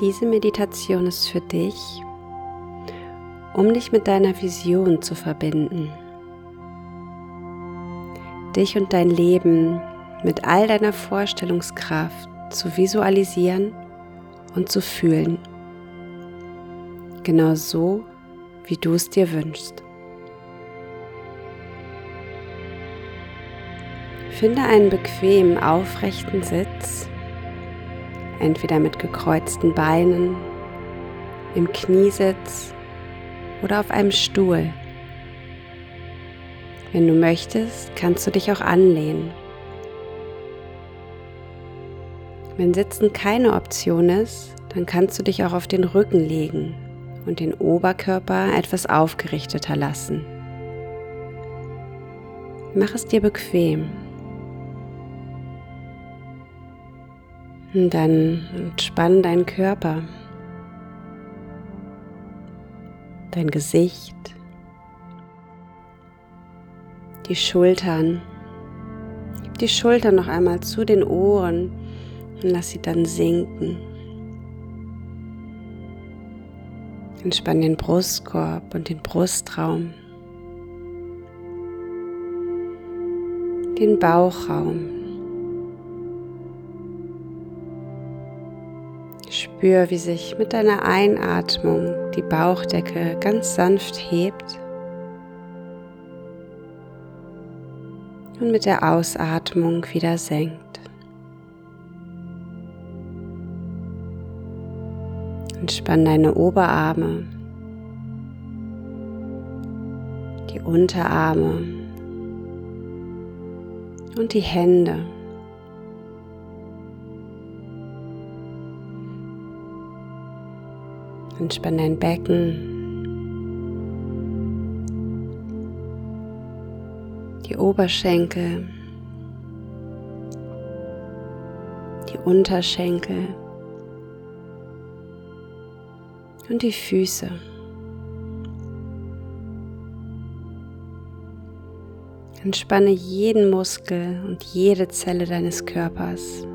Diese Meditation ist für dich, um dich mit deiner Vision zu verbinden. Dich und dein Leben mit all deiner Vorstellungskraft zu visualisieren und zu fühlen. Genau so, wie du es dir wünschst. Finde einen bequemen, aufrechten Sitz, entweder mit gekreuzten Beinen, im Kniesitz oder auf einem Stuhl. Wenn du möchtest, kannst du dich auch anlehnen. Wenn Sitzen keine Option ist, dann kannst du dich auch auf den Rücken legen und den Oberkörper etwas aufgerichteter lassen. Mach es dir bequem. Und dann entspann deinen Körper, dein Gesicht, die Schultern. Gib die Schultern noch einmal zu den Ohren und lass sie dann sinken. Entspann den Brustkorb und den Brustraum, den Bauchraum. Spür, wie sich mit deiner Einatmung die Bauchdecke ganz sanft hebt und mit der Ausatmung wieder senkt. Entspann deine Oberarme, die Unterarme und die Hände. Entspann dein Becken, die Oberschenkel, die Unterschenkel. und die Füße. Entspanne jeden Muskel und jede Zelle deines Körpers.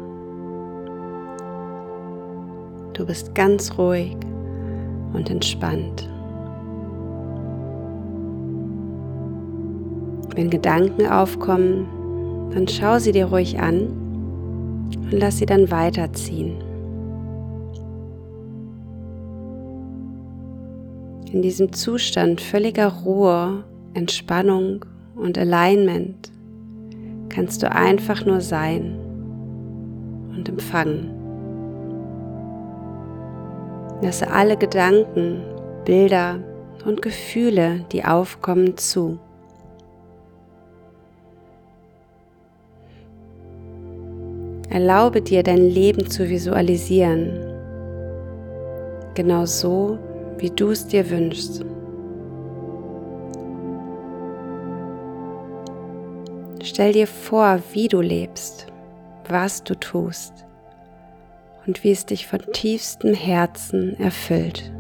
Du bist ganz ruhig und entspannt. Wenn Gedanken aufkommen, dann schau sie dir ruhig an und lass sie dann weiterziehen. in diesem Zustand völliger Ruhe, Entspannung und Alignment kannst du einfach nur sein und empfangen. Lasse alle Gedanken, Bilder und Gefühle, die aufkommen, zu. Erlaube dir, dein Leben zu visualisieren, genau so, wie du es dir wünschst. Stell dir vor, wie du lebst, was du tust und wie es dich von tiefstem Herzen erfüllt.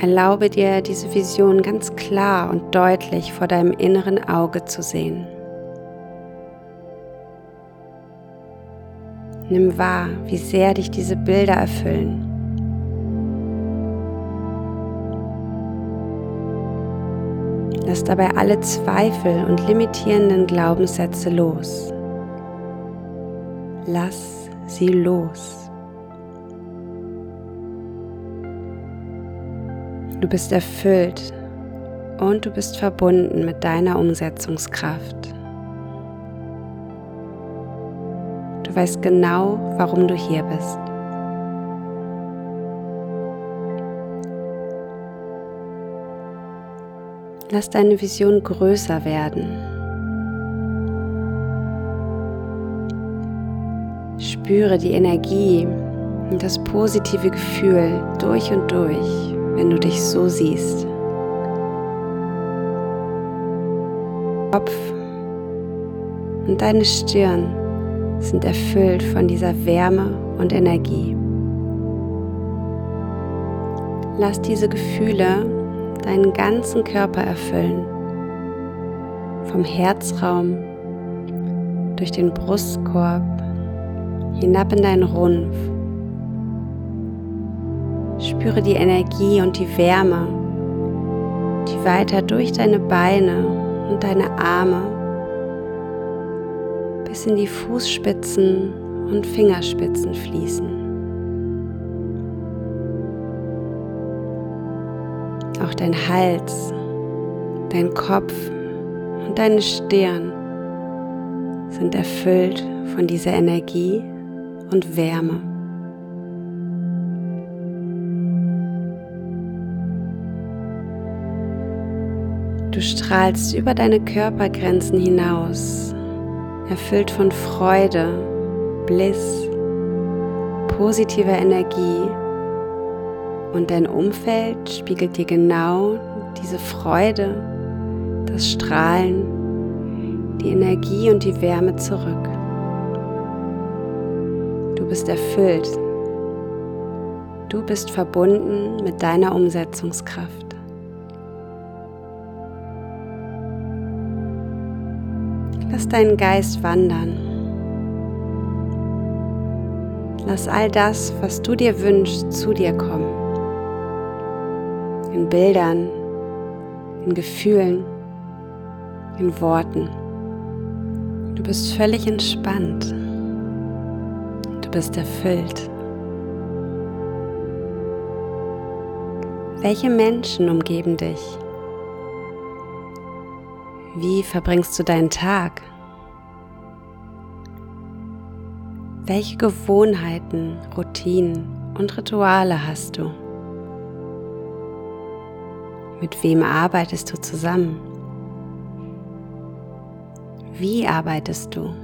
Erlaube dir, diese Vision ganz klar und deutlich vor deinem inneren Auge zu sehen. Nimm wahr, wie sehr dich diese Bilder erfüllen. Lass dabei alle Zweifel und limitierenden Glaubenssätze los. Lass sie los. Du bist erfüllt und du bist verbunden mit deiner Umsetzungskraft. weißt genau, warum du hier bist. Lass deine Vision größer werden. Spüre die Energie und das positive Gefühl durch und durch, wenn du dich so siehst. Kopf und deine Stirn sind erfüllt von dieser Wärme und Energie. Lass diese Gefühle deinen ganzen Körper erfüllen, vom Herzraum durch den Brustkorb hinab in deinen Rumpf. Spüre die Energie und die Wärme, die weiter durch deine Beine und deine Arme bis in die Fußspitzen und Fingerspitzen fließen. Auch dein Hals, dein Kopf und deine Stirn sind erfüllt von dieser Energie und Wärme. Du strahlst über deine Körpergrenzen hinaus, erfüllt von Freude, Bliss, positiver Energie und dein Umfeld spiegelt dir genau diese Freude, das Strahlen, die Energie und die Wärme zurück. Du bist erfüllt. Du bist verbunden mit deiner Umsetzungskraft. Lass deinen Geist wandern. Lass all das, was du dir wünschst, zu dir kommen. In Bildern, in Gefühlen, in Worten. Du bist völlig entspannt. Du bist erfüllt. Welche Menschen umgeben dich? Wie verbringst du deinen Tag? Welche Gewohnheiten, Routinen und Rituale hast du? Mit wem arbeitest du zusammen? Wie arbeitest du?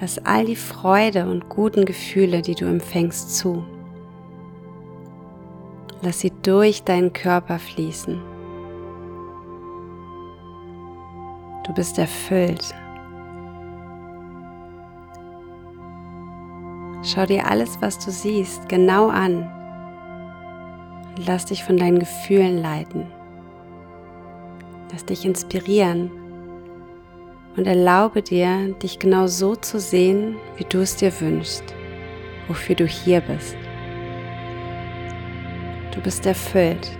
Lass all die Freude und guten Gefühle, die du empfängst, zu. Lass sie durch deinen Körper fließen. Du bist erfüllt. Schau dir alles, was du siehst, genau an lass dich von deinen Gefühlen leiten. Lass dich inspirieren und erlaube dir, dich genau so zu sehen, wie du es dir wünschst, wofür du hier bist. Du bist erfüllt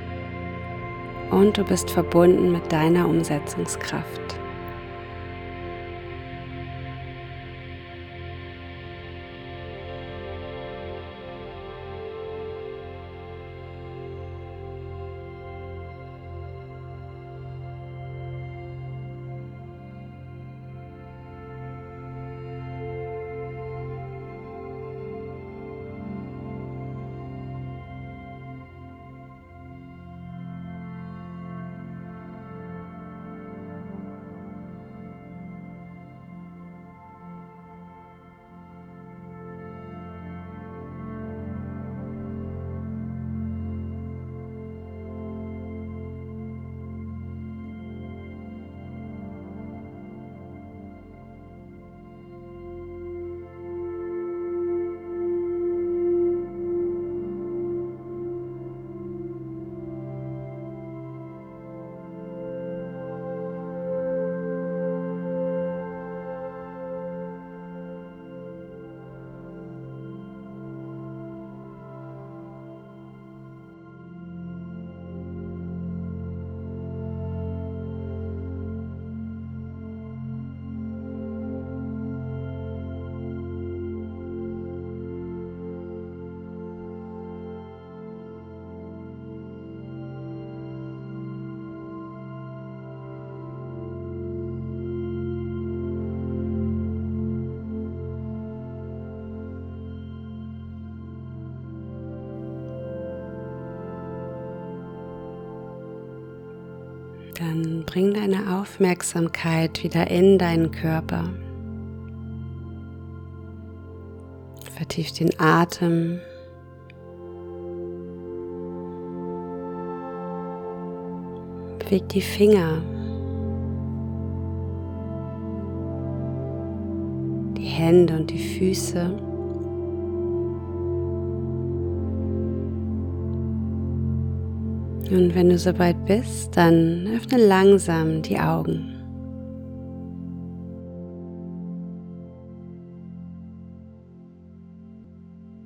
und du bist verbunden mit deiner Umsetzungskraft. Bring deine Aufmerksamkeit wieder in deinen Körper. Vertief den Atem. Beweg die Finger. Die Hände und die Füße. Und wenn du soweit bist, dann öffne langsam die Augen.